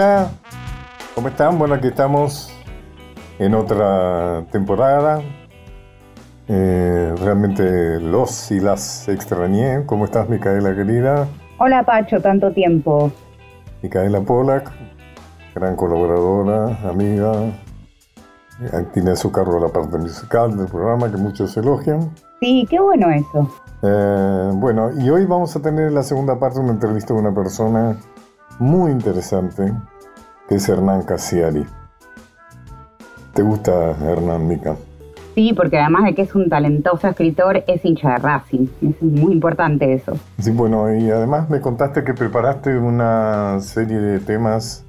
Hola, ¿cómo están? Bueno, aquí estamos en otra temporada. Eh, realmente los y las extrañé. ¿Cómo estás, Micaela querida? Hola, Pacho, tanto tiempo. Micaela Polak, gran colaboradora, amiga, tiene su cargo la parte musical del programa que muchos elogian. Sí, qué bueno eso. Eh, bueno, y hoy vamos a tener la segunda parte de una entrevista con una persona muy interesante, que es Hernán Casiari. ¿Te gusta Hernán Mica? Sí, porque además de que es un talentoso escritor, es hincha de Racing. Es muy importante eso. Sí, bueno, y además me contaste que preparaste una serie de temas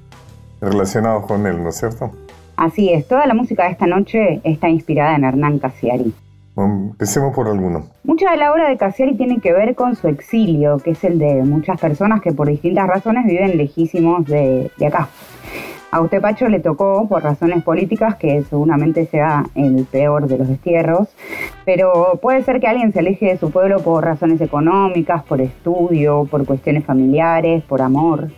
relacionados con él, ¿no es cierto? Así es, toda la música de esta noche está inspirada en Hernán Casiari. Empecemos por alguno. Mucha de la obra de Casiari tiene que ver con su exilio, que es el de muchas personas que por distintas razones viven lejísimos de, de acá. A usted, Pacho, le tocó por razones políticas, que seguramente sea el peor de los destierros, pero puede ser que alguien se aleje de su pueblo por razones económicas, por estudio, por cuestiones familiares, por amor.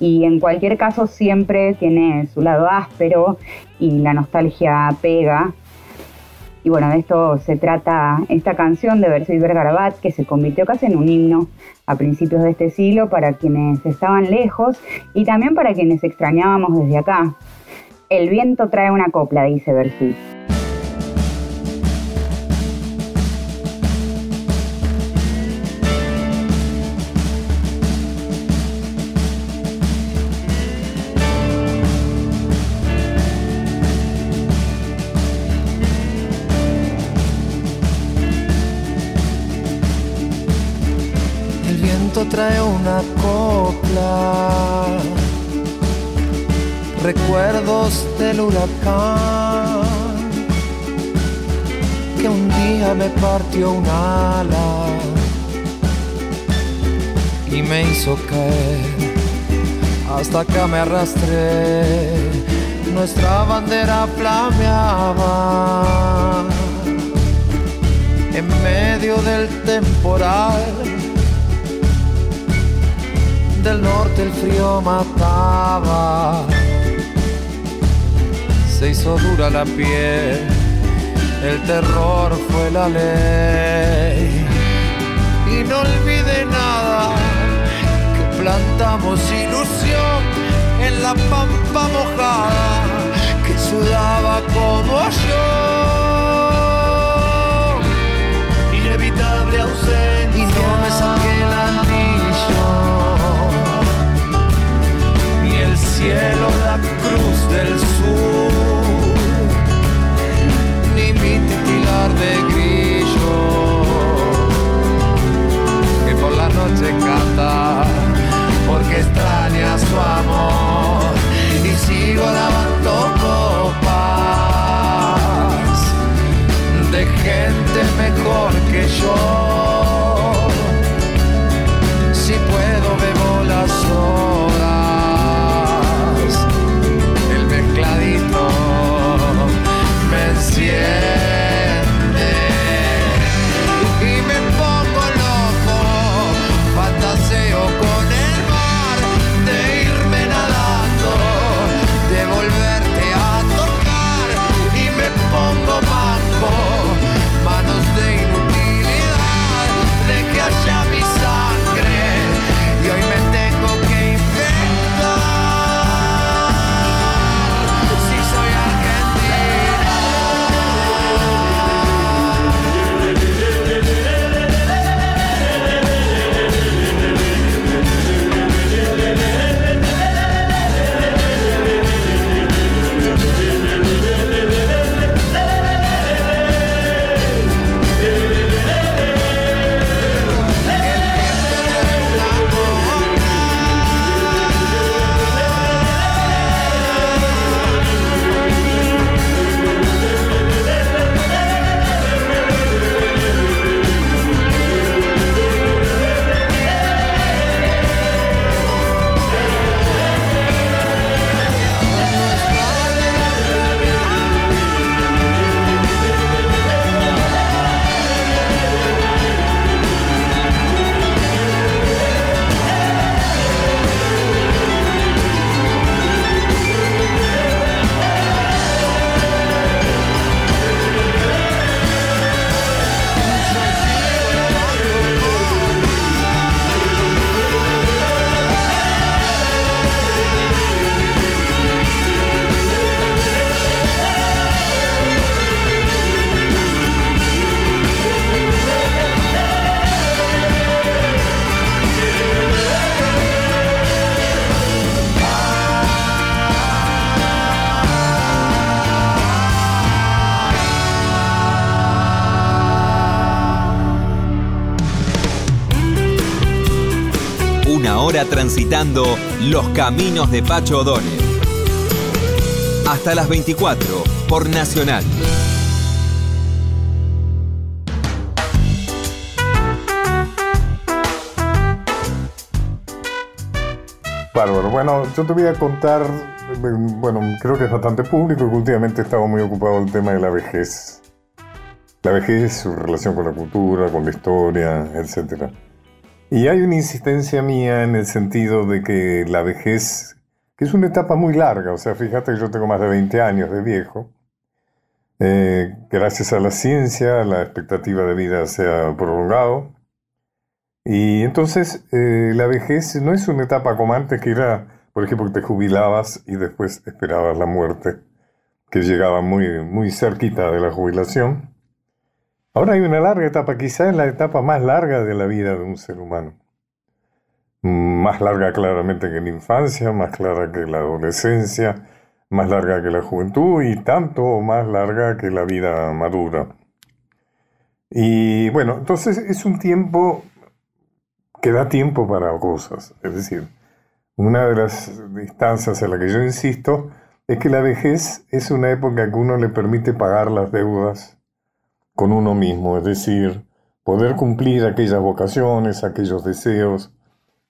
Y en cualquier caso siempre tiene su lado áspero y la nostalgia pega y bueno, de esto se trata esta canción de Verso y Vergarabat, que se convirtió casi en un himno a principios de este siglo para quienes estaban lejos y también para quienes extrañábamos desde acá. El viento trae una copla, dice Versuit. Que un día me partió un ala y me hizo caer, hasta acá me arrastré, nuestra bandera flameaba en medio del temporal. Del norte el frío mataba, se hizo dura la piel, el terror fue la ley. Y no olvide nada, que plantamos ilusión en la pampa mojada, que sudaba como yo. Inevitable ausencia. Transitando los caminos de Pacho O'Donnell. Hasta las 24 por Nacional. Bárbaro. Bueno, yo te voy a contar, bueno, creo que es bastante público que últimamente estaba muy ocupado el tema de la vejez. La vejez, su relación con la cultura, con la historia, etc. Y hay una insistencia mía en el sentido de que la vejez, que es una etapa muy larga, o sea, fíjate que yo tengo más de 20 años de viejo, eh, gracias a la ciencia la expectativa de vida se ha prolongado, y entonces eh, la vejez no es una etapa como antes que era, por ejemplo, que te jubilabas y después esperabas la muerte, que llegaba muy, muy cerquita de la jubilación. Ahora hay una larga etapa, quizá es la etapa más larga de la vida de un ser humano. Más larga claramente que la infancia, más clara que la adolescencia, más larga que la juventud y tanto más larga que la vida madura. Y bueno, entonces es un tiempo que da tiempo para cosas. Es decir, una de las instancias en la que yo insisto es que la vejez es una época que uno le permite pagar las deudas con uno mismo, es decir, poder cumplir aquellas vocaciones, aquellos deseos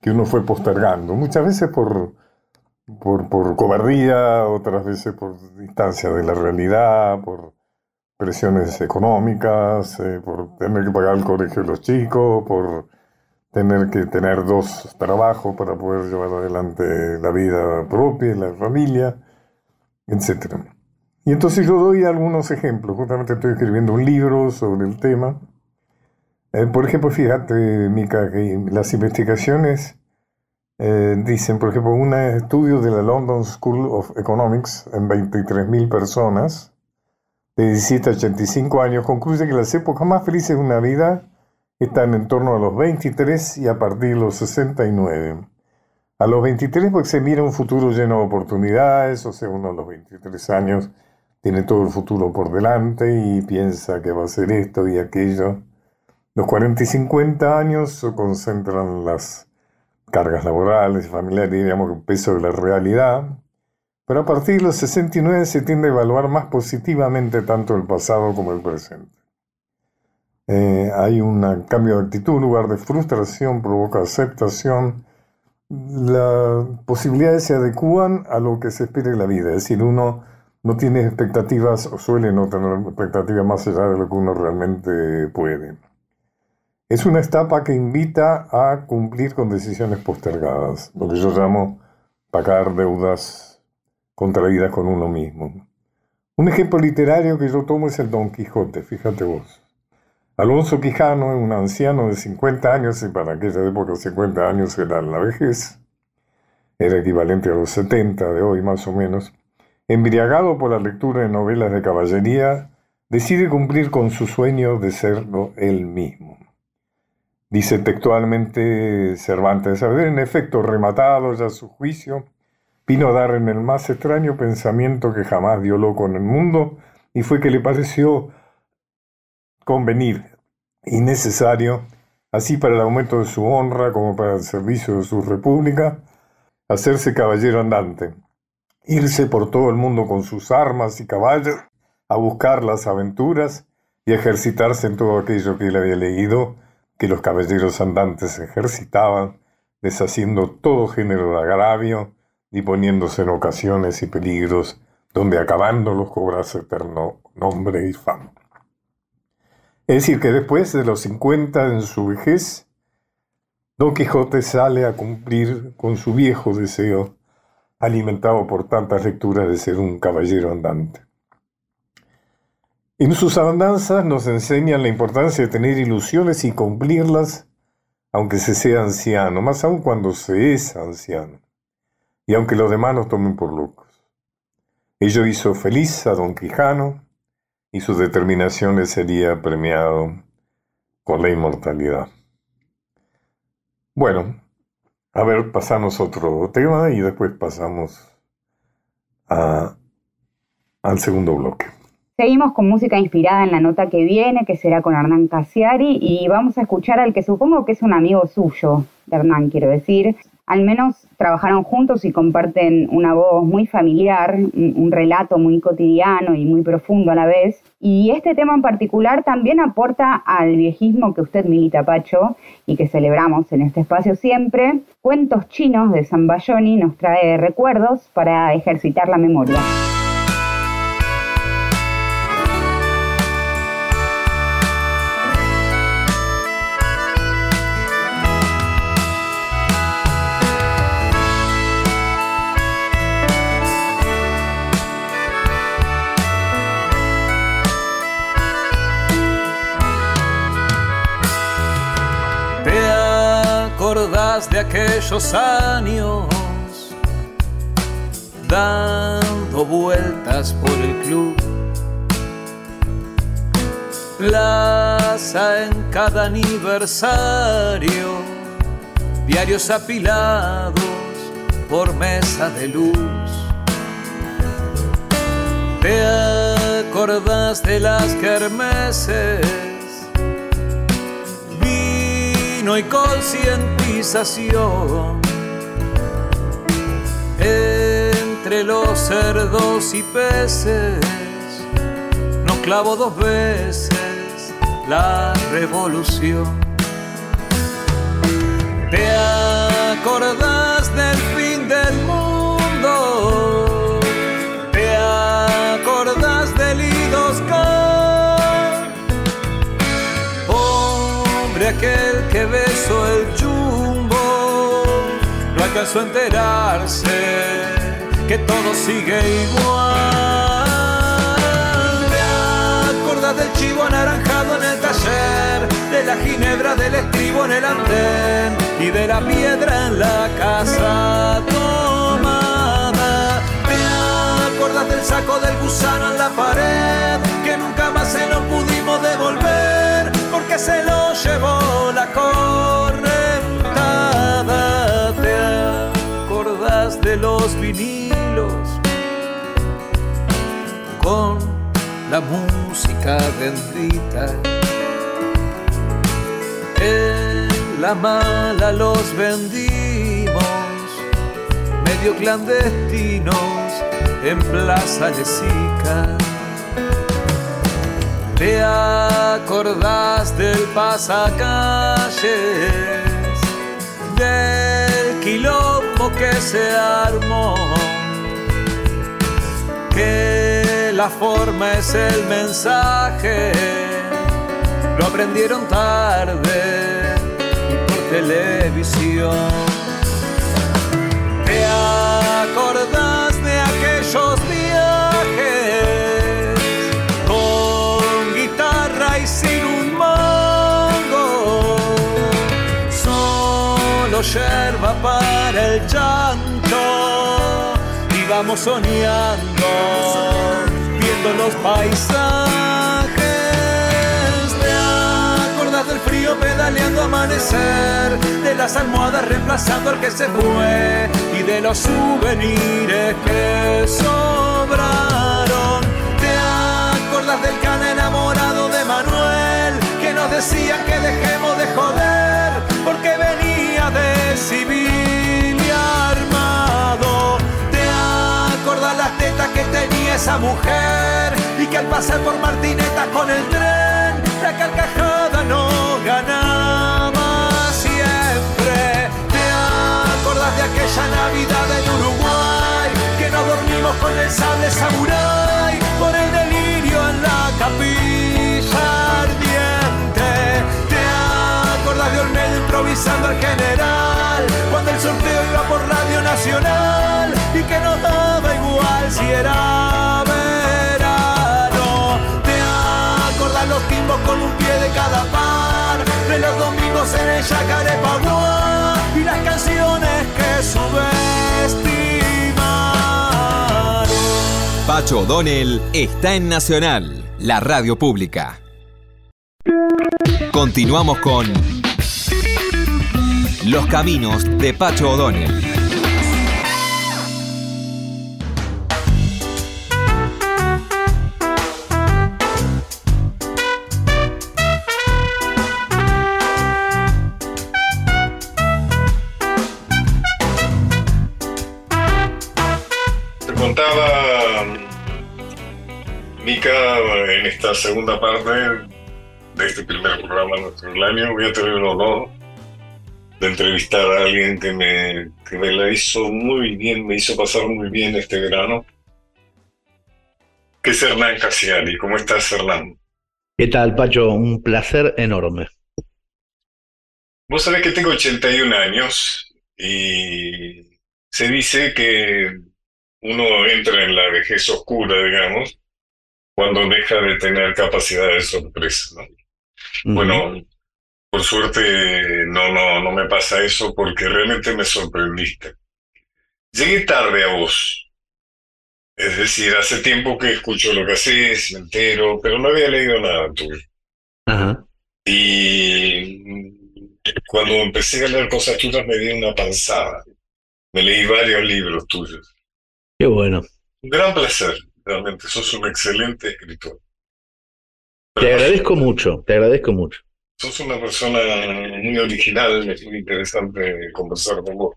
que uno fue postergando, muchas veces por, por, cobardía, otras veces por distancia de la realidad, por presiones económicas, eh, por tener que pagar el colegio de los chicos, por tener que tener dos trabajos para poder llevar adelante la vida propia, la familia, etc. Y entonces yo doy algunos ejemplos. Justamente estoy escribiendo un libro sobre el tema. Eh, por ejemplo, fíjate, Mica, que las investigaciones eh, dicen, por ejemplo, un estudio de la London School of Economics en 23.000 personas de 17 a 85 años concluye que las épocas más felices de una vida están en torno a los 23 y a partir de los 69. A los 23 pues se mira un futuro lleno de oportunidades, o sea, uno a los 23 años tiene todo el futuro por delante y piensa que va a ser esto y aquello. Los 40 y 50 años se concentran las cargas laborales y familiares, digamos, el peso de la realidad. Pero a partir de los 69 se tiende a evaluar más positivamente tanto el pasado como el presente. Eh, hay un cambio de actitud, lugar de frustración provoca aceptación. Las posibilidades se adecúan a lo que se espera en la vida, es decir, uno no tiene expectativas o suele no tener expectativas más allá de lo que uno realmente puede. Es una etapa que invita a cumplir con decisiones postergadas, lo que yo llamo pagar deudas contraídas con uno mismo. Un ejemplo literario que yo tomo es el Don Quijote, fíjate vos. Alonso Quijano, un anciano de 50 años, y para aquella época 50 años era la vejez, era equivalente a los 70 de hoy más o menos, embriagado por la lectura de novelas de caballería, decide cumplir con su sueño de serlo él mismo. Dice textualmente Cervantes, haber en efecto rematado ya su juicio, vino a dar en el más extraño pensamiento que jamás dio loco en el mundo, y fue que le pareció convenir y necesario, así para el aumento de su honra como para el servicio de su república, hacerse caballero andante, irse por todo el mundo con sus armas y caballos, a buscar las aventuras y ejercitarse en todo aquello que él había leído, que los caballeros andantes ejercitaban, deshaciendo todo género de agravio y poniéndose en ocasiones y peligros donde acabándolos cobrase eterno nombre y fama. Es decir, que después de los 50 en su vejez, Don Quijote sale a cumplir con su viejo deseo, alimentado por tantas lecturas de ser un caballero andante. En sus andanzas nos enseñan la importancia de tener ilusiones y cumplirlas, aunque se sea anciano, más aún cuando se es anciano, y aunque los demás nos tomen por locos. Ello hizo feliz a Don Quijano, y su determinación le sería premiado con la inmortalidad. Bueno, a ver, pasamos otro tema y después pasamos al segundo bloque. Seguimos con música inspirada en la nota que viene, que será con Hernán Casiari, y vamos a escuchar al que supongo que es un amigo suyo, de Hernán, quiero decir, al menos trabajaron juntos y comparten una voz muy familiar, un, relato muy cotidiano y muy profundo a la vez. Y este tema en particular también aporta al viejismo que usted milita, Pacho, y que celebramos en este espacio siempre. Cuentos chinos de Zambayoni nos trae recuerdos para ejercitar la memoria. De aquellos años dando vueltas por el club. Plaza en cada aniversario, diarios apilados por mesa de luz. ¿Te acordás de las kermeses? Y concientización. Entre los cerdos y peces nos clavó dos veces la revolución. ¿Te acordás enterarse que todo sigue igual. ¿Te acuerdas del chivo anaranjado en el taller? De la ginebra del estribo en el andén y de la piedra en la casa la música bendita? En la mala los vendimos, medio clandestinos en Plaza de Sica ¿Te acordás del pasacalles? Del quilombo que se armó. Que la forma es el mensaje. Lo aprendieron tarde por televisión. ¿Te acordás de aquellos yerba para el llanto y vamos soñando, viendo los paisajes. ¿Te acuerdas del frío pedaleando amanecer? De las almohadas reemplazando al que se fue y de los souvenirs que sobraron. ¿Te acuerdas del can enamorado de Manuel que nos decía que dejemos de joder porque venía? de civil y armado. ¿Te acuerdas las tetas que tenía esa mujer? Y que al pasar por Martineta con el tren, la carcajada no ganaba siempre. ¿Te acuerdas de aquella Navidad en Uruguay? Que no dormimos con el sable samurai por el delirio en la capilla ardiente de Olmedo improvisando al general Cuando el sorteo iba por Radio Nacional Y que no daba igual si era verano Te acordás los timbos con un pie de cada par De los domingos en el Yacarepaguá Y las canciones que subestimaron Pacho O'Donnell está en Nacional, la radio pública. Continuamos con los caminos de Pacho O'Donnell. Esta segunda parte de este primer programa nuestro del año, voy a tener el honor de entrevistar a alguien que me, que me la hizo muy bien, me hizo pasar muy bien este verano, que es Hernán Casiari. ¿Cómo estás, Hernán? ¿Qué tal, Pacho? Un placer enorme. Vos sabés que tengo 81 años y se dice que uno entra en la vejez oscura, digamos, cuando deja de tener capacidad de sorpresa. ¿no? Bueno, por suerte no, no, no me pasa eso porque realmente me sorprendiste. Llegué tarde a vos. Es decir, hace tiempo que escucho lo que haces, me entero, pero no había leído nada tuyo. Ajá. Y cuando empecé a leer cosas tuyas me di una panzada. Me leí varios libros tuyos. Qué bueno. Un gran placer, realmente. Sos un excelente escritor. te agradezco mucho, te agradezco mucho. Sos una persona muy original, es muy interesante conversar con vos.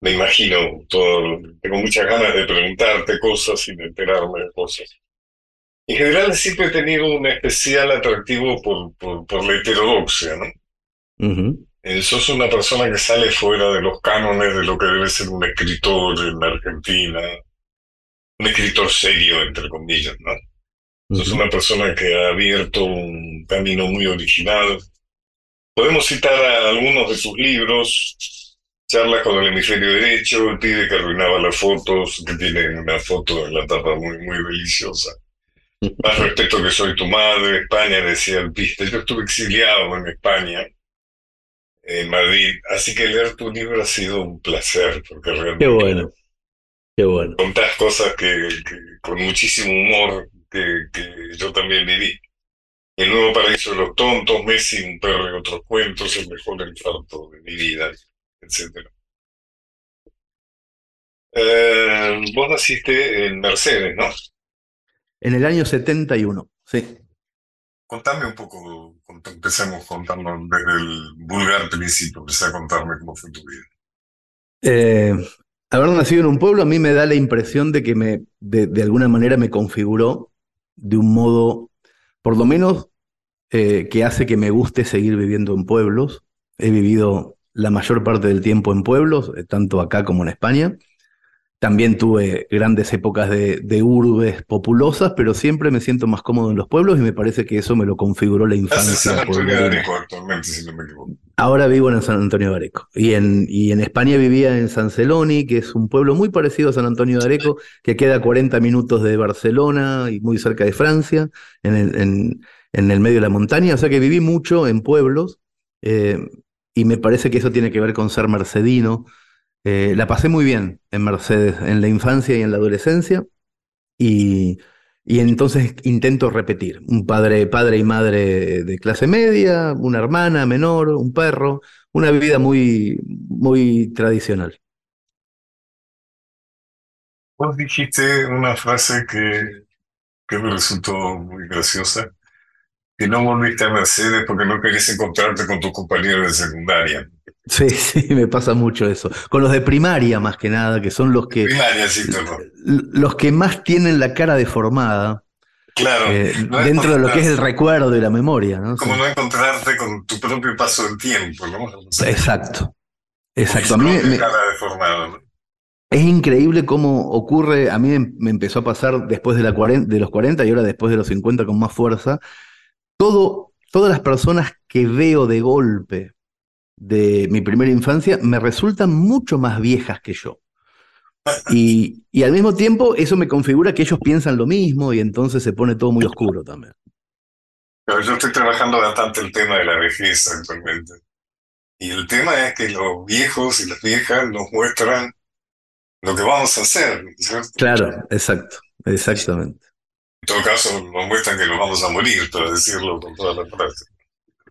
Me imagino todo, tengo muchas ganas de preguntarte cosas y de enterarme de cosas. En general siempre he tenido un especial atractivo por, por, por la heterodoxia, ¿no? Uh Sos una persona que sale fuera de los cánones de lo que debe ser un escritor en Argentina, un escritor serio, entre comillas, ¿no? Sos una persona que ha abierto un camino muy original. Podemos citar a algunos de sus libros, Charlas con el hemisferio derecho, El pibe que arruinaba las fotos, que tiene una foto en la tapa muy, muy deliciosa. Más respeto que soy tu madre, España, decía el piste. Yo estuve exiliado en España en Madrid. Así que leer tu libro ha sido un placer, porque realmente. Qué bueno. Qué bueno. Contás cosas que, con muchísimo humor que, yo también viví. El nuevo paraíso de los tontos, Messi, un perro y otros cuentos, el mejor infarto de mi vida, etc. Eh, vos naciste en Mercedes, ¿no? En el año 71, sí. Contame un poco, empecemos contando desde el vulgar principio, empecé a contarme cómo fue tu vida. Eh, haber nacido en un pueblo a mí me da la impresión de que me, de, alguna manera me configuró de un modo, por lo menos, eh, que hace que me guste seguir viviendo en pueblos. He vivido la mayor parte del tiempo en pueblos, eh, tanto acá como en España. También tuve grandes épocas de, urbes populosas, pero siempre me siento más cómodo en los pueblos y me parece que eso me lo configuró la infancia. San Antonio de Areco actualmente, si no me equivoco. Ahora vivo en San Antonio de Areco. Y en, y en España vivía en San Celoni, que es un pueblo muy parecido a San Antonio de Areco, que queda a 40 minutos de Barcelona y muy cerca de Francia, en el, en, el medio de la montaña. O sea que viví mucho en pueblos eh, y me parece que eso tiene que ver con ser mercedino eh, la pasé muy bien en Mercedes, en la infancia y en la adolescencia, y, entonces intento repetir, un padre, padre y madre de clase media, una hermana menor, un perro, una vida muy, muy tradicional. Vos dijiste una frase que, que me resultó muy graciosa, que no volviste a Mercedes porque no querías encontrarte con tus compañeros de secundaria. Sí, sí, me pasa mucho eso. Con los de primaria más que nada, que son los que... Primaria, sí, Los que más tienen la cara deformada. Claro. Eh, dentro de lo que es el recuerdo y la memoria, ¿no? Como no encontrarte con tu propio paso del tiempo, ¿no? Exacto. Exacto. A mí me, cara deformada, ¿no? Es increíble cómo ocurre, a mí me empezó a pasar después de, la de los 40 y ahora después de los 50 con más fuerza, todo, todas las personas que veo de golpe de mi primera infancia me resultan mucho más viejas que yo. Y, y, al mismo tiempo eso me configura que ellos piensan lo mismo y entonces se pone todo muy oscuro también. Pero yo estoy trabajando bastante el tema de la vejez actualmente. Y el tema es que los viejos y las viejas nos muestran lo que vamos a hacer. Claro, exacto, exactamente. En todo caso, nos muestran que nos vamos a morir, para decirlo con toda la frase.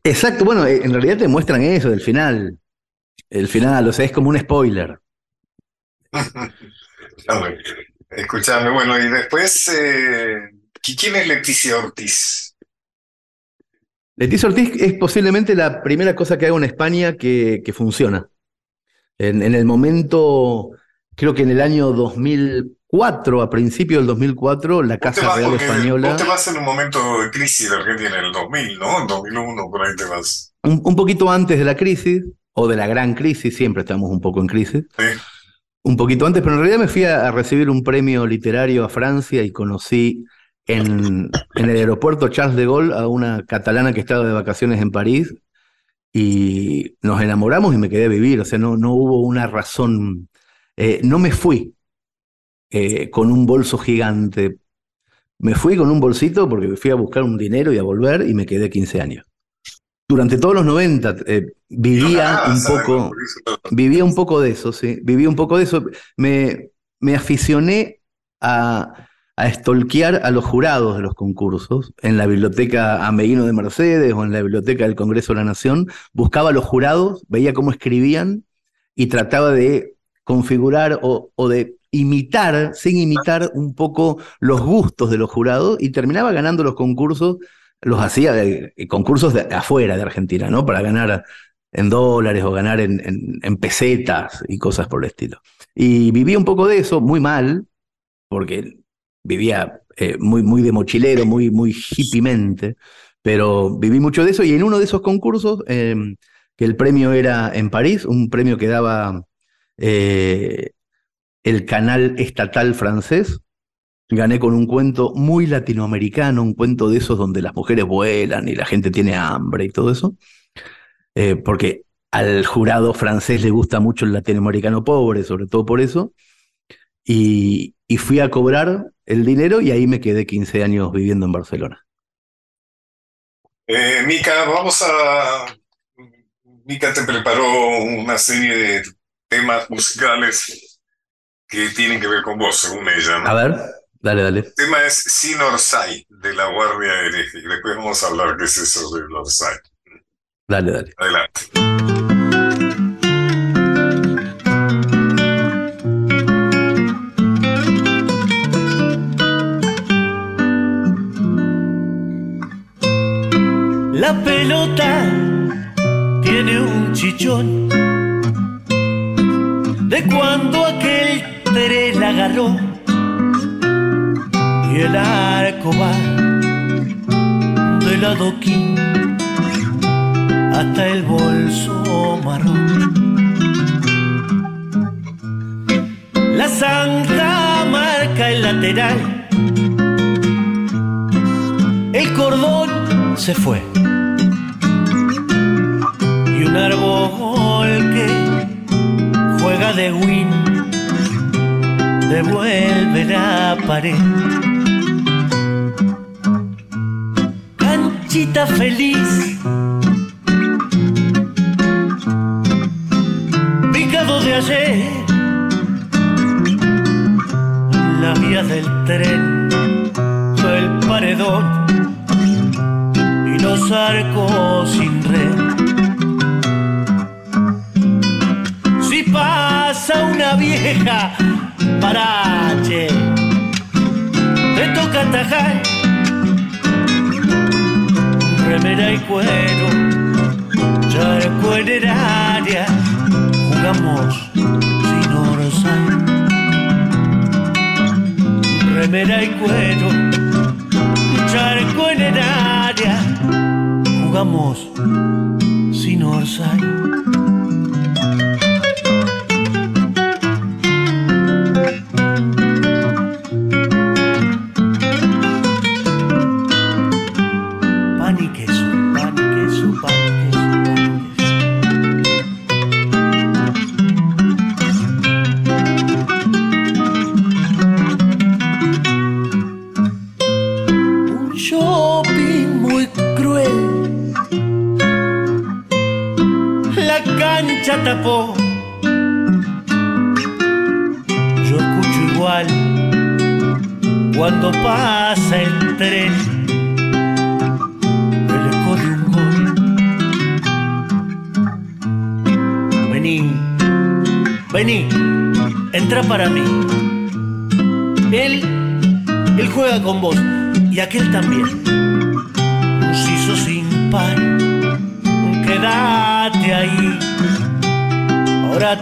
Exacto, bueno, eh, en realidad te muestran eso del final. El final, o sea, es como un spoiler. Escuchame, bueno, y después, eh, ¿quién es Leticia Ortiz? Leticia Ortiz es posiblemente la primera cosa que hago en España que, que funciona. En, en, el momento, creo que en el año 2004 2004, a principios del 2004, la Casa Real Española. Vos te vas en un momento de crisis de Argentina en el 2000, ¿no? En 2001, por ahí te vas. Un, un, poquito antes de la crisis, o de la gran crisis, siempre estamos un poco en crisis. Sí. Un poquito antes, pero en realidad me fui a, a recibir un premio literario a Francia y conocí en, en el aeropuerto Charles de Gaulle a una catalana que estaba de vacaciones en París y nos enamoramos y me quedé a vivir, o sea, no, no hubo una razón, eh, no me fui eh, con un bolso gigante, me fui con un bolsito porque me fui a buscar un dinero y a volver y me quedé 15 años. Durante todos los 90 eh, vivía un poco, vivía un poco de eso, sí, vivía un poco de eso, me, me aficioné a a estolquear a los jurados de los concursos. En la biblioteca Ameguino de Mercedes o en la biblioteca del Congreso de la Nación, buscaba a los jurados, veía cómo escribían y trataba de configurar o, o de imitar, sin imitar un poco los gustos de los jurados y terminaba ganando los concursos, los hacía de, concursos de afuera de Argentina, ¿no? Para ganar en dólares o ganar en, pesetas y cosas por el estilo. Y vivía un poco de eso, muy mal, porque vivía eh, muy, muy de mochilero, muy, muy pero viví mucho de eso y en uno de esos concursos, eh, que el premio era en París, un premio que daba eh, el canal estatal francés, gané con un cuento muy latinoamericano, un cuento de esos donde las mujeres vuelan y la gente tiene hambre y todo eso, eh, porque al jurado francés le gusta mucho el latinoamericano pobre, sobre todo por eso, y, fui a cobrar el dinero y ahí me quedé 15 años viviendo en Barcelona. Eh, Mica, vamos a... Mica te preparó una serie de temas musicales que tienen que ver con vos, según ella. ¿no? A ver, dale, dale. El tema es Sin Orsay, de la Guardia Hereje. Después vamos a hablar qué es eso de Orsay. Dale, dale. Adelante. La pelota tiene un chichón de cuando aquel Tere la agarró y el arco va del adoquín hasta el bolso marrón. La zanja marca el lateral, el cordón se fue. Y un árbol que juega de win devuelve la pared. Canchita feliz, picado de ayer, la vía del tren, el paredón y los arcos sin red. Si pasa una vieja parache, te toca atajar. Remera y cuero, charco en el área, jugamos sin orsay. Remera y cuero, charco en el área, jugamos sin orsay.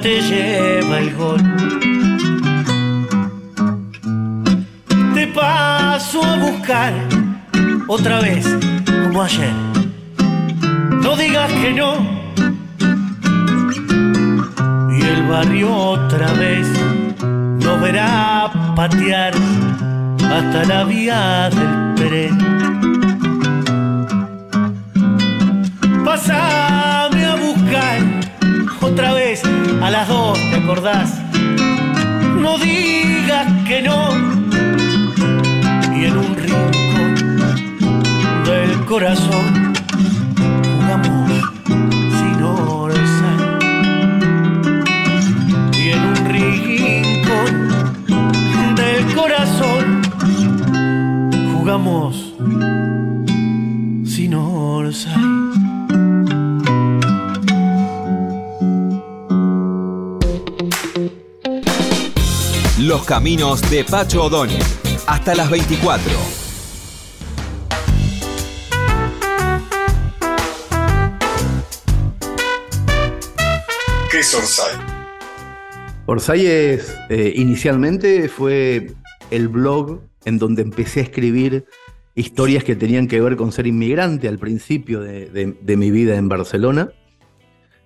Te lleva el gol. buscar otra vez como ayer. No digas que no. Y el barrio otra vez nos verá patear hasta la vía del tren. Pásame a buscar otra vez a las dos, ¿te acordás? No digas que no. Y en un rincón del corazón jugamos sin orzar. Y en un rincón del corazón jugamos sin orzar. Los caminos de Pacho O'Donnell. Hasta las 24. ¿Qué es Orsay? Orsay es, eh, inicialmente fue el blog en donde empecé a escribir historias que tenían que ver con ser inmigrante al principio de, de- de mi vida en Barcelona.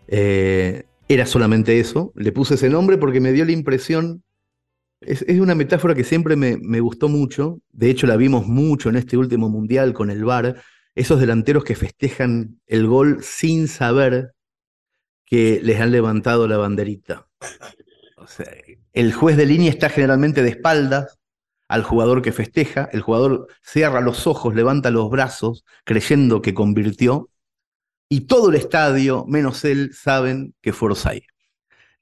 Eh, era solamente eso. Le puse ese nombre porque me dio la impresión. Es, una metáfora que siempre me, gustó mucho. De hecho, la vimos mucho en este último mundial con el VAR. Esos delanteros que festejan el gol sin saber que les han levantado la banderita. O sea, el juez de línea está generalmente de espaldas al jugador que festeja. El jugador cierra los ojos, levanta los brazos, creyendo que convirtió. Y todo el estadio, menos él, saben que fue Orsay.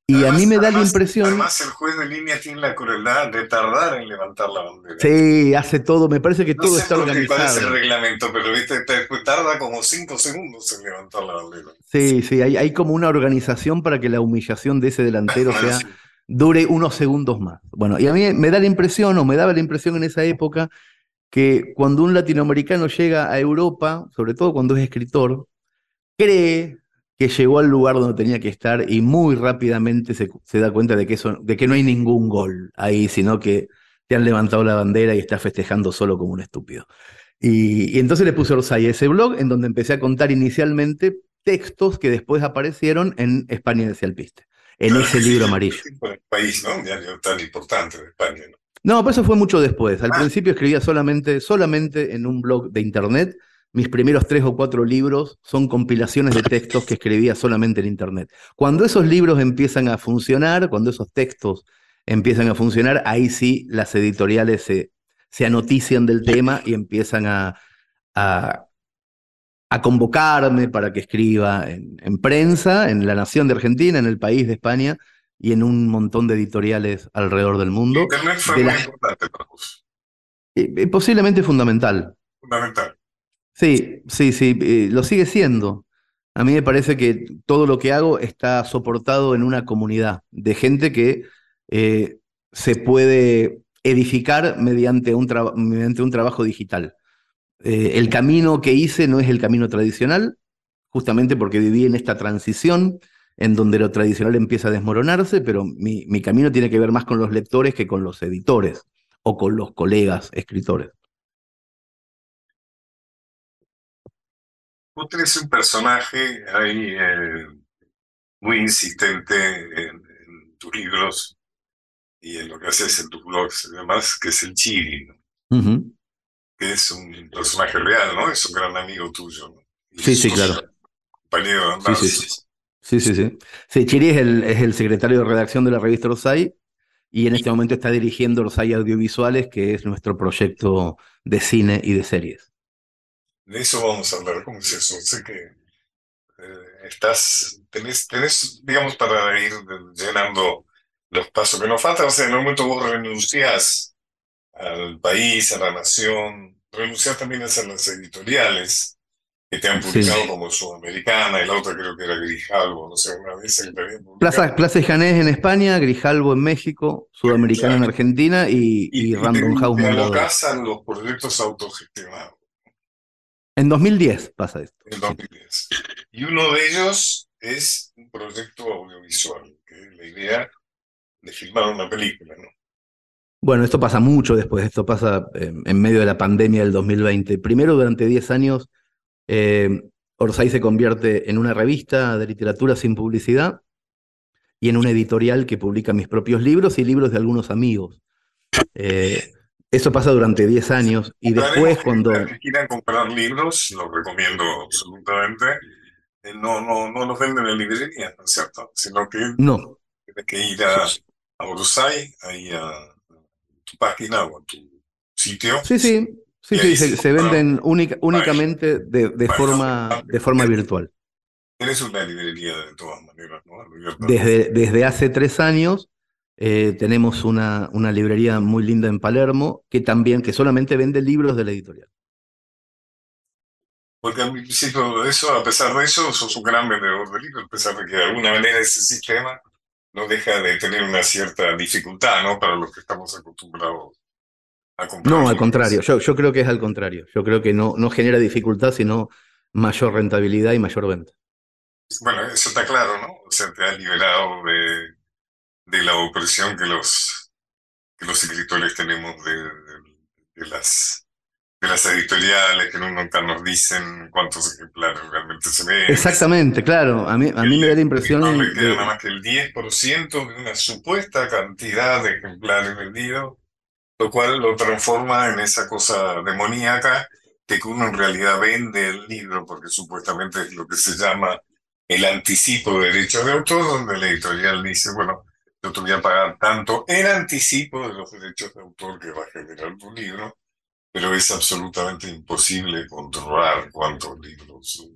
Y a mí me da la impresión. Además, el juez de línea tiene la crueldad de tardar en levantar la bandera. Sí, hace todo, me parece que No todo sé está qué cuál es el organizado. reglamento, pero viste, te- tarda como cinco segundos en levantar la bandera. Sí, sí, hay, hay como una organización para que la humillación de ese delantero sea dure unos segundos más. Bueno, y a mí me da la impresión, o me daba la impresión en esa época, que cuando un latinoamericano llega a Europa, sobre todo cuando es escritor, cree que llegó al lugar donde tenía que estar y muy rápidamente se, se da cuenta de que, eso, de que no hay ningún gol ahí, sino que te han levantado la bandera y estás festejando solo como un estúpido. Y, y entonces le puse Orsay a ese blog en donde empecé a contar inicialmente textos que después aparecieron en España de Alpiste, en ese libro amarillo. El país, ¿no? Un diario tan importante de España. ¿no? No, pero eso fue mucho después. Al Ah. principio escribía solamente, solamente en un blog de internet. Mis primeros tres o cuatro libros son compilaciones de textos que escribía solamente en internet. Cuando esos libros empiezan a funcionar, cuando esos textos empiezan a funcionar, ahí sí las editoriales se, se anotician del tema y empiezan a, a, a convocarme para que escriba en, en prensa, en La Nación de Argentina, en El País de España y en un montón de editoriales alrededor del mundo. Internet fue de muy importante para vos, Eh, eh, posiblemente fundamental. fundamental. Sí, sí, sí, eh, lo sigue siendo. A mí me parece que todo lo que hago está soportado en una comunidad de gente que eh, se puede edificar mediante un, mediante un trabajo digital. Eh, el camino que hice no es el camino tradicional, justamente porque viví en esta transición en donde lo tradicional empieza a desmoronarse, pero mi camino tiene que ver más con los lectores que con los editores o con los colegas escritores. Vos tenés un personaje ahí eh, muy insistente en, en tus libros y en lo que haces en tus blogs y demás, que es el Chiri, ¿no? Que es un personaje real, ¿no? Es un gran amigo tuyo, ¿no? Sí, sí, claro. Compañero de Sí, sí, sí. Sí, sí, sí. Sí, Chiri es el, es el secretario de redacción de la revista Orsay y en este momento está dirigiendo Orsay Audiovisuales, que es nuestro proyecto de cine y de series. De eso vamos a hablar, ¿cómo es eso? Sé que eh, estás, tenés, tenés, digamos, para ir llenando los pasos que nos faltan, o sea, en un momento vos renunciás al país, a la nación, renunciás también a hacer las editoriales que te han Sí. publicado como Sudamericana, y la otra creo que era Grijalvo, no sé, una vez. Plaza, Plaza Janés en España, Grijalvo en México, Sudamericana en Argentina y, y, y y Random te, House te Mondadori. alocás a los proyectos autogestionados. En 2010 pasa esto. en 2010. Y uno de ellos es un proyecto audiovisual, que es la idea de filmar una película, ¿no? Bueno, esto pasa mucho después, esto pasa eh, en medio de la pandemia del 2020. Primero, durante 10 años, eh, Orsay se convierte en una revista de literatura sin publicidad y en una editorial que publica mis propios libros y libros de algunos amigos. Eh, eso pasa durante 10 años y después cuando... Si quieran comprar libros, los recomiendo absolutamente. Eh, no, no, no los venden en librería, ¿no es cierto? Sino que no. tienes que ir a, a Orsay, ahí a tu página o a tu sitio. Sí, sí, sí, sí, se, venden únicamente de, de forma, de forma virtual. Tienes una librería de todas maneras, ¿no? Desde, desde hace tres años eh, tenemos una, una librería muy linda en Palermo que también, que solamente vende libros de la editorial. Porque al principio de eso, a pesar de eso, sos un gran vendedor de libros, a pesar de que de alguna manera ese sistema no deja de tener una cierta dificultad, ¿no? Para los que estamos acostumbrados a comprar. No, al contrario, yo, yo creo que es al contrario. Yo creo que no, no genera dificultad, sino mayor rentabilidad y mayor venta. Bueno, eso está claro, ¿no? O sea, te has liberado de, de la opresión que los, que los escritores tenemos de, de, las, de las editoriales que nunca nos dicen cuántos ejemplares realmente se ven. Exactamente, claro. A mí, a mí me da la impresión. No le queda nada más que el 10% de una supuesta cantidad de ejemplares vendidos, lo cual lo transforma en esa cosa demoníaca que uno en realidad vende el libro porque supuestamente es lo que se llama el anticipo de derechos de autor, donde la editorial dice, bueno, yo te voy a pagar tanto en anticipo de los derechos de autor que va a generar tu libro, pero es absolutamente imposible controlar cuántos libros.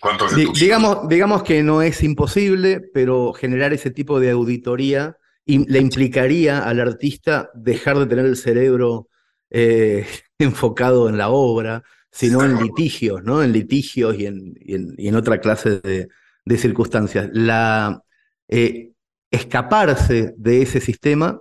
¿Cuántos digamos, digamos que no es imposible, pero generar ese tipo de auditoría le implicaría al artista dejar de tener el cerebro eh, enfocado en la obra, sino en litigios, ¿no? En litigios y en, y en, otra clase de, de circunstancias. La, eh, escaparse de ese sistema,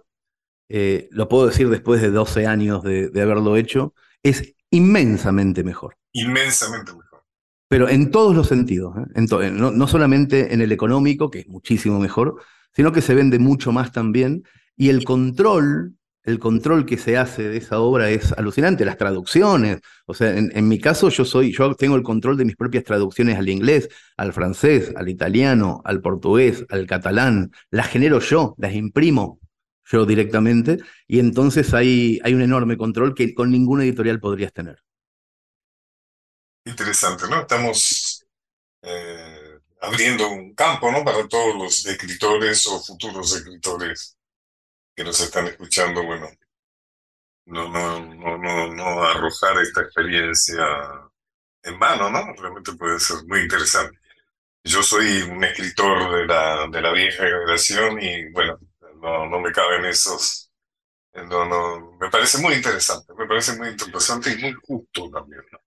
eh, lo puedo decir después de 12 años de, de haberlo hecho, es inmensamente mejor. Inmensamente mejor. Pero en todos los sentidos, ¿eh? en no, no, solamente en el económico, que es muchísimo mejor, sino que se vende mucho más también, y el control el control que se hace de esa obra es alucinante, las traducciones, o sea, en, mi caso yo soy, yo tengo el control de mis propias traducciones al inglés, al francés, al italiano, al portugués, al catalán, las genero yo, las imprimo yo directamente, y entonces hay, hay un enorme control que con ninguna editorial podrías tener. Interesante, ¿no? Estamos eh, abriendo un campo, ¿no? Para todos los escritores o futuros escritores que nos están escuchando, bueno, no, no, no, no, no arrojar esta experiencia en vano, ¿no? Realmente puede ser muy interesante. Yo soy un escritor de la, de la vieja generación y bueno, no, no me caben esos. No, no, me parece muy interesante, me parece muy interesante y muy justo también. ¿no?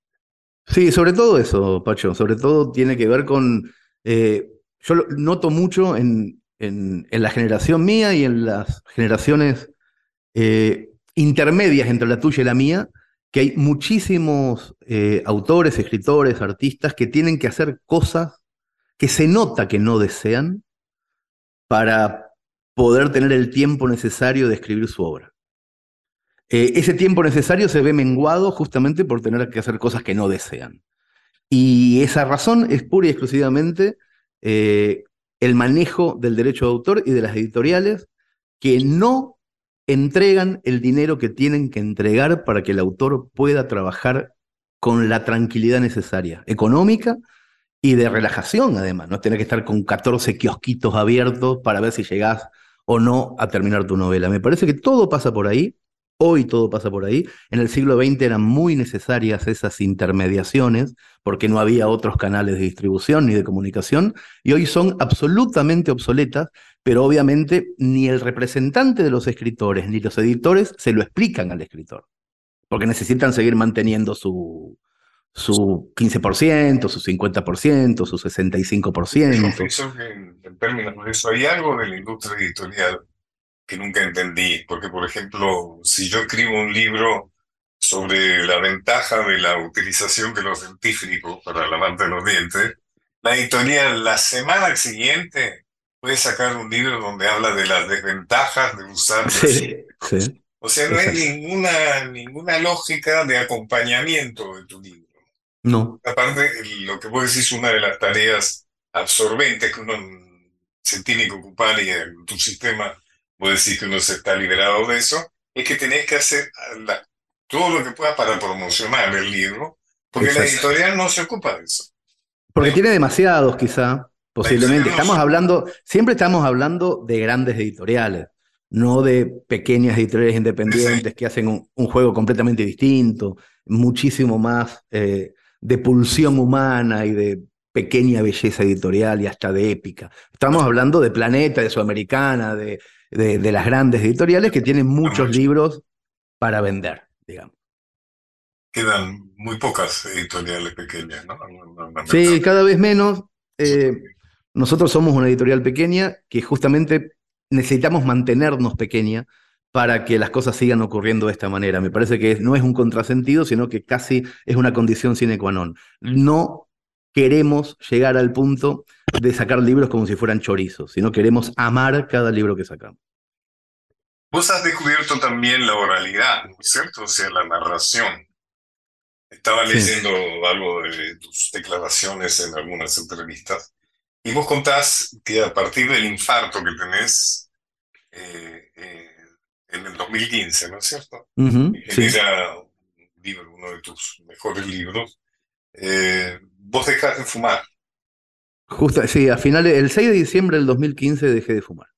Sí, sobre todo eso, Pacho, sobre todo tiene que ver con, eh, yo noto mucho en, en, la generación mía y en las generaciones eh, intermedias entre la tuya y la mía, que hay muchísimos eh, autores, escritores, artistas que tienen que hacer cosas que se nota que no desean para poder tener el tiempo necesario de escribir su obra. Eh, ese tiempo necesario se ve menguado justamente por tener que hacer cosas que no desean. Y esa razón es pura y exclusivamente el manejo del derecho de autor y de las editoriales que no entregan el dinero que tienen que entregar para que el autor pueda trabajar con la tranquilidad necesaria, económica y de relajación además, no tener que estar con 14 kiosquitos abiertos para ver si llegás o no a terminar tu novela. Me parece que todo pasa por ahí Hoy todo pasa por ahí. En el siglo XX eran muy necesarias esas intermediaciones porque no había otros canales de distribución ni de comunicación y hoy son absolutamente obsoletas, pero obviamente ni el representante de los escritores ni los editores se lo explican al escritor, porque necesitan seguir manteniendo su, su 15%, su 50%, su 65%. Eso, en términos de eso, hay algo de la industria editorial que nunca entendí, porque por ejemplo, si yo escribo un libro sobre la ventaja de la utilización de los dentífricos para lavarte los dientes, la editorial la semana siguiente puede sacar un libro donde habla de las desventajas de usar. Sí, sí. O sea, no hay ninguna, ninguna lógica de acompañamiento de tu libro. No. Aparte, lo que vos decís, una de las tareas absorbentes que uno se tiene que ocupar y en tu sistema, vos decís que uno se está liberado de eso, es que tenés que hacer todo lo que pueda para promocionar el libro, porque la editorial no se ocupa de eso. Porque tiene demasiados, quizá, posiblemente. Estamos hablando, siempre estamos hablando de grandes editoriales no de pequeñas editoriales independientes que hacen un, juego completamente distinto, muchísimo más eh, de pulsión humana y de pequeña belleza editorial y hasta de épica. Estamos hablando de Planeta, de Sudamericana, de, de, las grandes editoriales que tienen muchos libros para vender, digamos. Quedan muy pocas editoriales pequeñas, ¿no? Sí, cada vez menos. Eh, nosotros somos una editorial pequeña que justamente necesitamos mantenernos pequeña para que las cosas sigan ocurriendo de esta manera. Me parece que no es un contrasentido, sino que casi es una condición sine qua non. No queremos llegar al punto de sacar libros como si fueran chorizos, sino queremos amar cada libro que sacamos. Vos has descubierto también la oralidad, ¿no es cierto? O sea, la narración. Estaba leyendo algo de tus declaraciones en algunas entrevistas y vos contás que a partir del infarto que tenés eh, eh, en el 2015, ¿no es cierto? Era un libro, uno de tus mejores libros. Eh, vos dejaste de fumar. Justo, sí, a finales, el 6 de diciembre del 2015 dejé de fumar.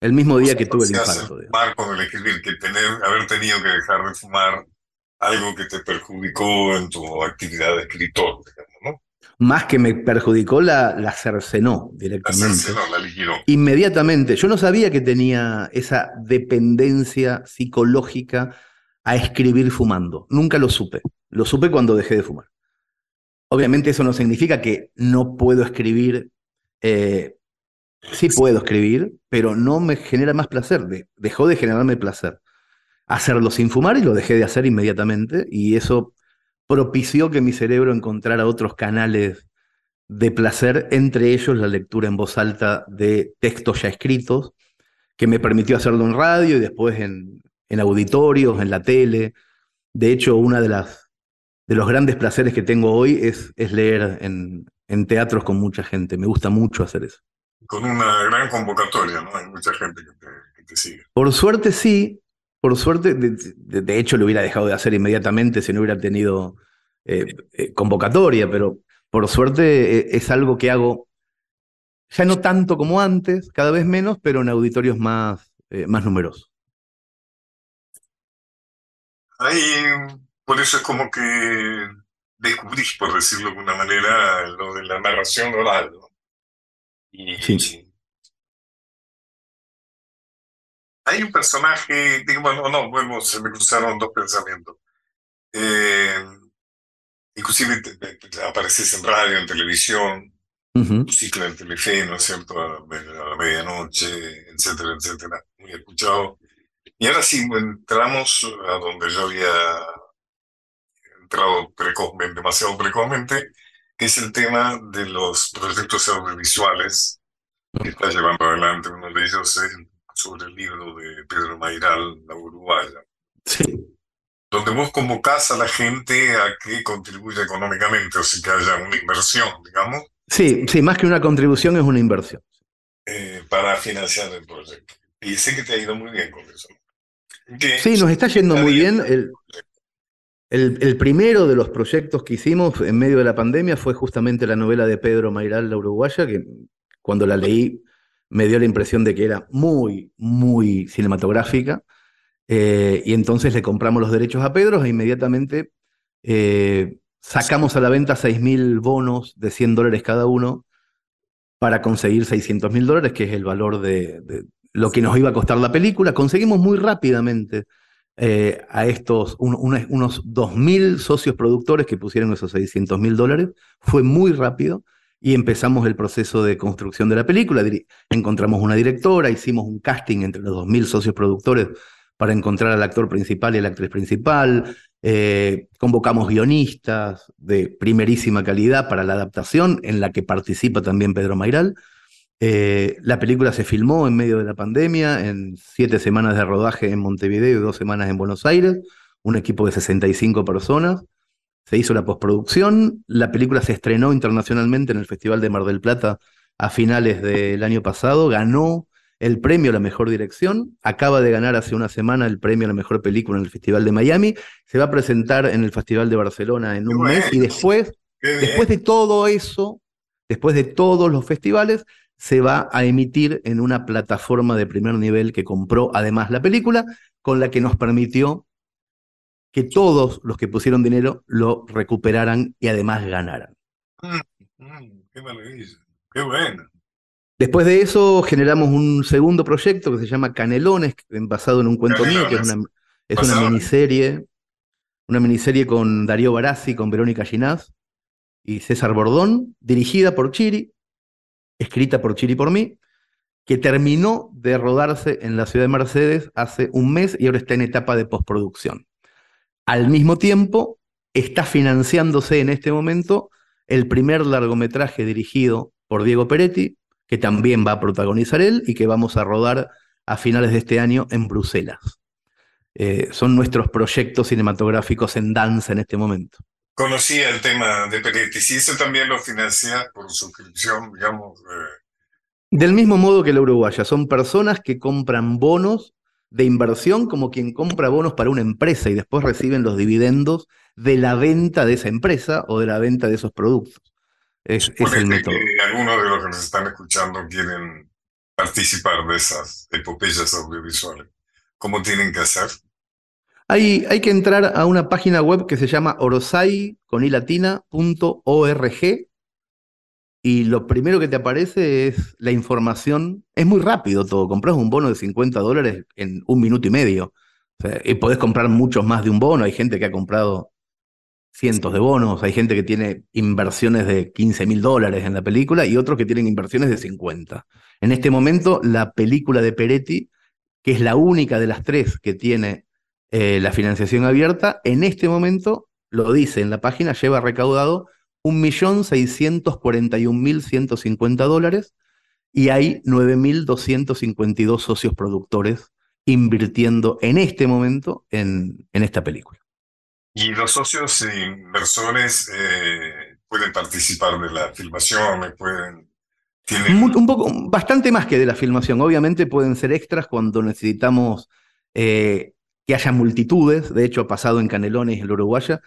El mismo día que tuve el infarto. Fumar con el escribir, que tener, haber tenido que dejar de fumar algo que te perjudicó en tu actividad de escritor, digamos, ¿no? más que me perjudicó, la, la cercenó directamente. La cercenó, la liquidó. Inmediatamente. Yo no sabía que tenía esa dependencia psicológica a escribir fumando. Nunca lo supe. Lo supe cuando dejé de fumar. Obviamente eso no significa que no puedo escribir. Eh, sí puedo escribir, pero no me genera más placer. dejó de generarme placer. Hacerlo sin fumar y lo dejé de hacer inmediatamente. Y eso propició que mi cerebro encontrara otros canales de placer, entre ellos la lectura en voz alta de textos ya escritos, que me permitió hacerlo en radio y después en, en auditorios, en la tele. De hecho, uno de, las, de los grandes placeres que tengo hoy es, es leer en, en teatros con mucha gente. Me gusta mucho hacer eso. Con una gran convocatoria, ¿no? Hay mucha gente que te, que te sigue. Por suerte sí, por suerte, de, hecho lo hubiera dejado de hacer inmediatamente si no hubiera tenido eh, eh, convocatoria, pero por suerte eh, es algo que hago ya no tanto como antes, cada vez menos, pero en auditorios más, más numerosos. Ahí, por eso es como que descubrís, por decirlo de alguna manera, lo de la narración oral. Y, sí. Hay un personaje, digo, bueno, no, bueno, se me cruzaron dos pensamientos. Eh, inclusive apareces en radio, en televisión, un ciclo en Telefe, ¿no es cierto? A, la medianoche, etcétera, etcétera. Muy escuchado. Y ahora sí entramos a donde yo había entrado precozmente, demasiado precozmente, que es el tema de los proyectos audiovisuales que está llevando adelante. Uno de ellos es sobre el libro de Pedro Mairal, La Uruguaya. Sí. Donde vos convocás a la gente a que contribuya económicamente, o sea, que haya una inversión, digamos. Sí, sí, más que una contribución es una inversión. Eh, para financiar el proyecto. Y sé que te ha ido muy bien con eso. sí, nos está yendo muy bien. El, el, primero de los proyectos que hicimos en medio de la pandemia fue justamente la novela de Pedro Mairal, La Uruguaya, que cuando la leí me dio la impresión de que era muy, muy cinematográfica. Eh, y entonces le compramos los derechos a Pedro e inmediatamente eh, sacamos a la venta 6.000 bonos de 100 dólares cada uno para conseguir 600 mil dólares, que es el valor de, lo que nos iba a costar la película. Conseguimos muy rápidamente eh, a estos unos 2.000 socios productores que pusieron esos 600 mil dólares. Fue muy rápido y empezamos el proceso de construcción de la película. Encontramos una directora, hicimos un casting entre los 2.000 socios productores para encontrar al actor principal y a la actriz principal. Eh, convocamos guionistas de primerísima calidad para la adaptación, en la que participa también Pedro Mairal. Eh, la película se filmó en medio de la pandemia, en siete semanas de rodaje en Montevideo y dos semanas en Buenos Aires, un equipo de 65 personas. Se hizo la postproducción, la película se estrenó internacionalmente en el Festival de Mar del Plata a finales del año pasado, ganó el premio a la mejor dirección, acaba de ganar hace una semana el premio a la mejor película en el Festival de Miami, se va a presentar en el Festival de Barcelona en un mes y después, después de todo eso, después de todos los festivales, se va a emitir en una plataforma de primer nivel que compró además la película, con la que nos permitió que todos los que pusieron dinero lo recuperaran y además ganaran. Mm, mm, qué maravilla, qué bueno. Después de eso generamos un segundo proyecto que se llama Canelones, basado en un cuento mío, que es una, es una miniserie, una miniserie con Darío Barassi, con Verónica Ginás y César Bordón, dirigida por Chiri, escrita por Chiri por mí, que terminó de rodarse en la ciudad de Mercedes hace un mes y ahora está en etapa de postproducción. Al mismo tiempo, está financiándose en este momento el primer largometraje dirigido por Diego Peretti, que también va a protagonizar él y que vamos a rodar a finales de este año en Bruselas. Eh, son nuestros proyectos cinematográficos en danza en este momento. Conocía el tema de Peretti, si eso también lo financia por suscripción, digamos. Eh. Del mismo modo que la uruguaya, son personas que compran bonos de inversión como quien compra bonos para una empresa y después reciben los dividendos de la venta de esa empresa o de la venta de esos productos. Es, el método. algunos de los que nos están escuchando quieren participar de esas epopeyas audiovisuales. ¿Cómo tienen que hacer? Hay, que entrar a una página web que se llama orosai con y lo primero que te aparece es la información. Es muy rápido todo. Compras un bono de 50 dólares en un minuto y medio. y podés comprar muchos más de un bono. Hay gente que ha comprado cientos de bonos, hay gente que tiene inversiones de 15 mil dólares en la película y otros que tienen inversiones de 50. En este momento, la película de Peretti, que es la única de las tres que tiene eh, la financiación abierta, en este momento, lo dice en la página, lleva recaudado 1.641.150 dólares y hay 9.252 socios productores invirtiendo en este momento en, en esta película. Y los socios e inversores eh, pueden participar de la filmación, pueden... Un, poco, bastante más que de la filmación. Obviamente pueden ser extras cuando necesitamos eh, que haya multitudes. De hecho, ha pasado en Canelones, en el Uruguaya,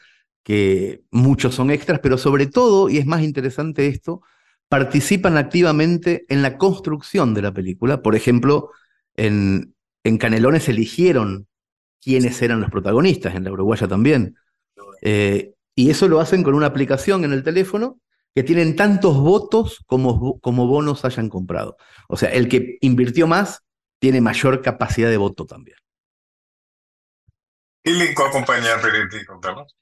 que muchos son extras, pero sobre todo, y es más interesante esto, participan activamente en la construcción de la película. Por ejemplo, en, en Canelones eligieron quiénes eran los protagonistas, en la Uruguaya también. Eh, y eso lo hacen con una aplicación en el teléfono que tienen tantos votos como, como bonos hayan comprado. O sea, el que invirtió más tiene mayor capacidad de voto también. ¿Qué elenco acompaña a Peretti? Contamos.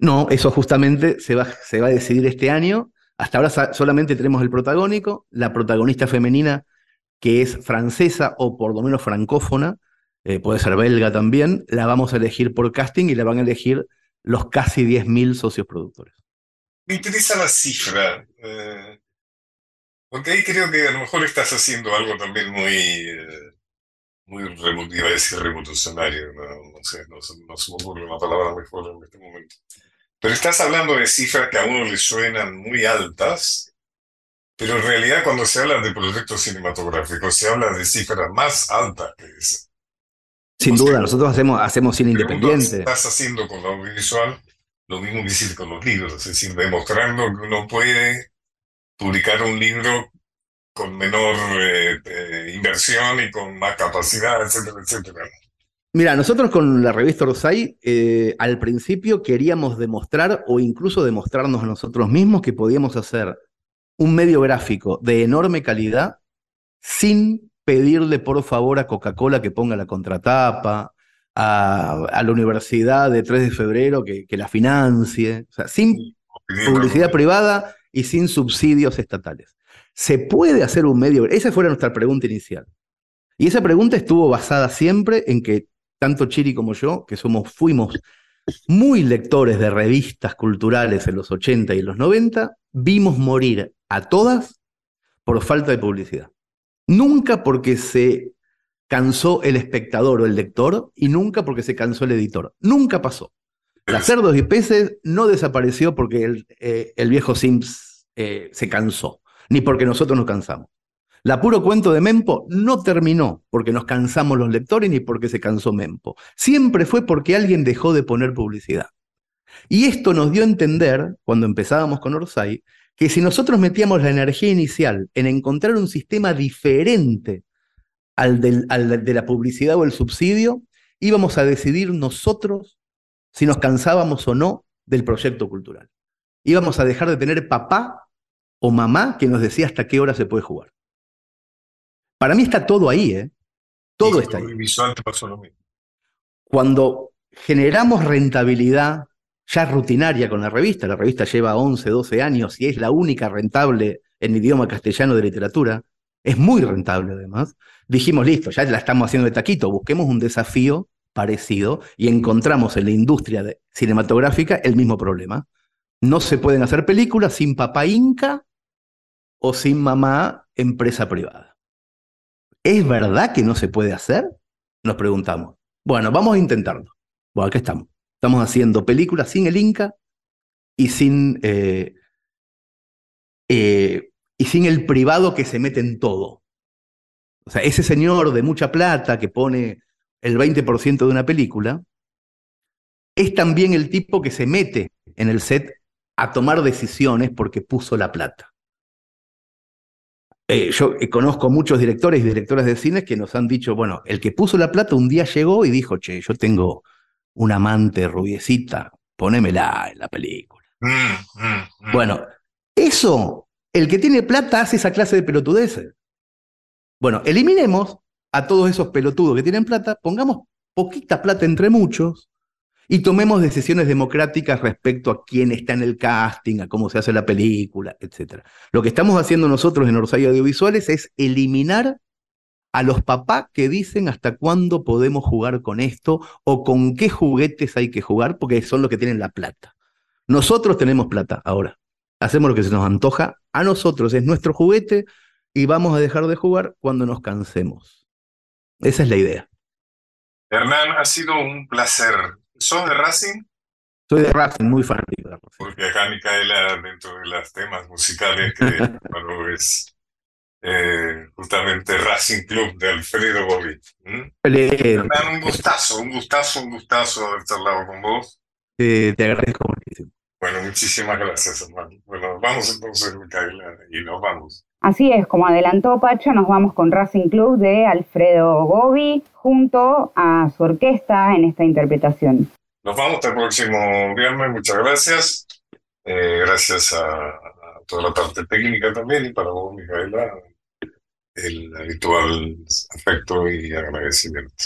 No, eso justamente se va, se va a decidir este año. Hasta ahora solamente tenemos el protagónico, la protagonista femenina que es francesa o por lo menos francófona, eh, puede ser belga también, la vamos a elegir por casting y la van a elegir los casi 10.000 socios productores. Me interesa la cifra, eh, porque ahí creo que a lo mejor estás haciendo algo también muy, eh, muy iba a decir revolucionario, no, sé, no, no se me ocurre una palabra mejor en este momento. Pero estás hablando de cifras que a uno le suenan muy altas, pero en realidad cuando se habla de proyectos cinematográficos se habla de cifras más altas que esas. Sin duda, nosotros hacemos, hacemos cine independiente. Estás haciendo con lo audiovisual lo mismo que hiciste con los libros, es decir, demostrando que uno puede publicar un libro con menor eh, eh, inversión y con más capacidad, etcétera, etcétera. Mira, nosotros con la revista Rosai eh, al principio queríamos demostrar o incluso demostrarnos a nosotros mismos que podíamos hacer un medio gráfico de enorme calidad sin pedirle por favor a Coca-Cola que ponga la contratapa, a, la Universidad de 3 de Febrero que, que la financie, o sea, sin publicidad privada y sin subsidios estatales. ¿Se puede hacer un medio? Esa fue nuestra pregunta inicial. Y esa pregunta estuvo basada siempre en que tanto Chiri como yo, que somos, fuimos muy lectores de revistas culturales en los 80 y los 90, vimos morir a todas por falta de publicidad. Nunca porque se cansó el espectador o el lector y nunca porque se cansó el editor. Nunca pasó. Las cerdos y peces no desapareció porque el, eh, viejo Sims eh, se cansó, ni porque nosotros nos cansamos. La puro cuento de Mempo no terminó porque nos cansamos los lectores ni porque se cansó Mempo. Siempre fue porque alguien dejó de poner publicidad. Y esto nos dio a entender, cuando empezábamos con Orsay, que si nosotros metíamos la energía inicial en encontrar un sistema diferente al, de la publicidad o el subsidio, íbamos a decidir nosotros si nos cansábamos o no del proyecto cultural. Íbamos a dejar de tener papá o mamá que nos decía hasta qué hora se puede jugar. Para mí está todo ahí, ¿eh? Todo está ahí. Visual te pasó lo mismo. Cuando generamos rentabilidad ya rutinaria con la revista. La revista lleva 11, 12 años y es la única rentable en idioma castellano de literatura. Es muy rentable además. Dijimos, listo, ya la estamos haciendo de taquito, busquemos un desafío parecido y encontramos en la industria cinematográfica el mismo problema. No se pueden hacer películas sin papá inca o sin mamá empresa privada. ¿Es verdad que no se puede hacer? Nos preguntamos. Bueno, vamos a intentarlo. Bueno, aquí estamos. Estamos haciendo películas sin el Inca y sin, eh, eh, y sin el privado que se mete en todo. O sea, ese señor de mucha plata que pone el 20% de una película, es también el tipo que se mete en el set a tomar decisiones porque puso la plata. Eh, yo conozco muchos directores y directoras de cines que nos han dicho, bueno, el que puso la plata un día llegó y dijo, che, yo tengo un amante rubiecita, ponémela en la película. Mm, mm, mm. Bueno, eso, el que tiene plata hace esa clase de pelotudeces. Bueno, eliminemos a todos esos pelotudos que tienen plata, pongamos poquita plata entre muchos y tomemos decisiones democráticas respecto a quién está en el casting, a cómo se hace la película, etc. Lo que estamos haciendo nosotros en Orsay Audiovisuales es eliminar a los papás que dicen hasta cuándo podemos jugar con esto o con qué juguetes hay que jugar, porque son los que tienen la plata. Nosotros tenemos plata ahora. Hacemos lo que se nos antoja. A nosotros es nuestro juguete y vamos a dejar de jugar cuando nos cansemos. Esa es la idea. Hernán, ha sido un placer. ¿Sos de Racing? Soy de Racing, muy fanático. Porque acá Micaela, dentro de los temas musicales que bueno, es eh, justamente Racing Club de Alfredo Bobit. un gustazo, un gustazo, un gustazo haber charlado con vos. te agradezco muchísimo. Bueno, muchísimas gracias, hermano. Bueno, vamos entonces, Micaela, y nos vamos. Así es, como adelantó Pacho, nos vamos con Racing Club de Alfredo Gobi junto a su orquesta en esta interpretación. Nos vamos hasta el próximo viernes, muchas gracias. Eh, gracias a, toda la parte técnica también y para vos, Micaela, el habitual afecto y agradecimiento.